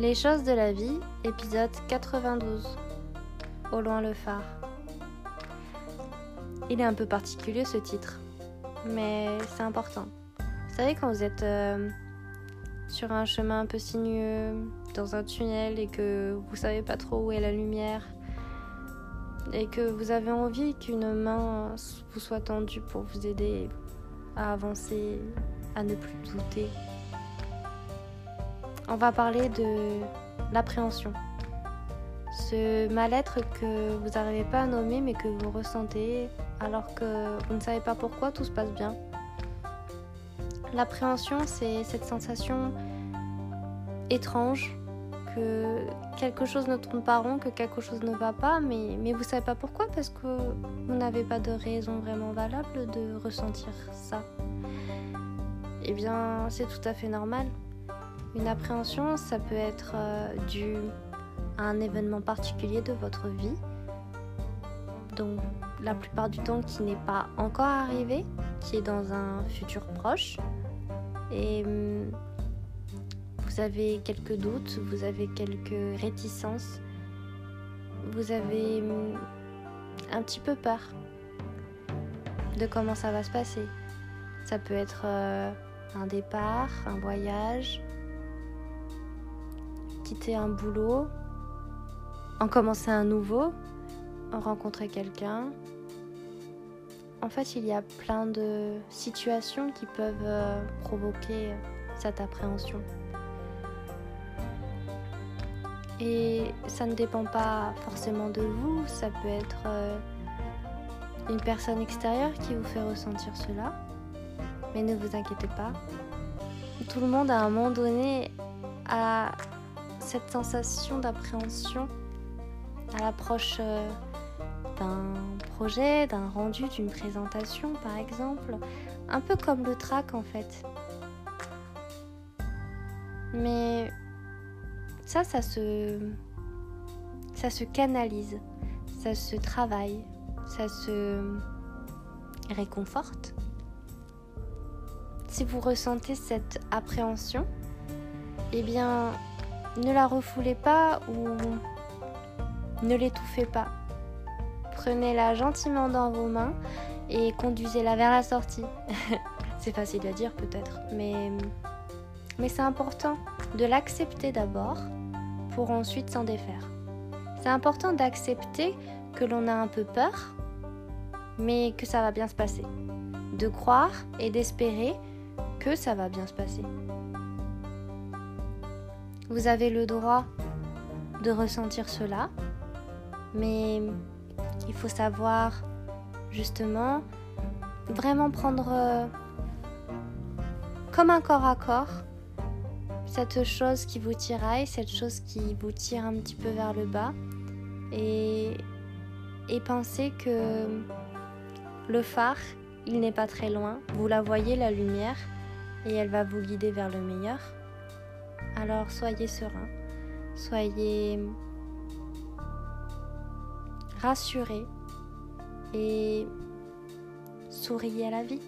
Les choses de la vie, épisode 92. Au loin le phare. Il est un peu particulier ce titre, mais c'est important. Vous savez quand vous êtes euh, sur un chemin un peu sinueux, dans un tunnel et que vous savez pas trop où est la lumière et que vous avez envie qu'une main vous soit tendue pour vous aider à avancer, à ne plus douter. On va parler de l'appréhension. Ce mal-être que vous n'arrivez pas à nommer mais que vous ressentez alors que vous ne savez pas pourquoi tout se passe bien. L'appréhension, c'est cette sensation étrange que quelque chose ne tourne pas rond, que quelque chose ne va pas, mais, mais vous savez pas pourquoi parce que vous n'avez pas de raison vraiment valable de ressentir ça. Eh bien, c'est tout à fait normal. Une appréhension, ça peut être euh, dû à un événement particulier de votre vie, donc la plupart du temps qui n'est pas encore arrivé, qui est dans un futur proche. Et hum, vous avez quelques doutes, vous avez quelques réticences, vous avez hum, un petit peu peur de comment ça va se passer. Ça peut être euh, un départ, un voyage, quitter un boulot, en commencer un nouveau, en rencontrer quelqu'un. En fait, il y a plein de situations qui peuvent euh, provoquer cette appréhension. Et ça ne dépend pas forcément de vous, ça peut être euh, une personne extérieure qui vous fait ressentir cela. Mais ne vous inquiétez pas. Tout le monde à un moment donné a cette sensation d'appréhension à l'approche euh, d'un projet, d'un rendu, d'une présentation par exemple. Un peu comme le track en fait. Mais ça, ça se, ça se canalise, ça se travaille, ça se réconforte. Si vous ressentez cette appréhension, eh bien, ne la refoulez pas ou ne l'étouffez pas. Prenez-la gentiment dans vos mains et conduisez-la vers la sortie. c'est facile à dire peut-être, mais, c'est important de l'accepter d'abord pour ensuite s'en défaire. C'est important d'accepter que l'on a un peu peur, mais que ça va bien se passer. De croire et d'espérer que ça va bien se passer. Vous avez le droit de ressentir cela, mais il faut savoir justement vraiment prendre euh, comme un corps à corps cette chose qui vous tiraille, cette chose qui vous tire un petit peu vers le bas et, et pensez que le phare, il n'est pas très loin, vous la voyez la lumière et elle va vous guider vers le meilleur. Alors soyez serein, soyez rassurés et souriez à la vie.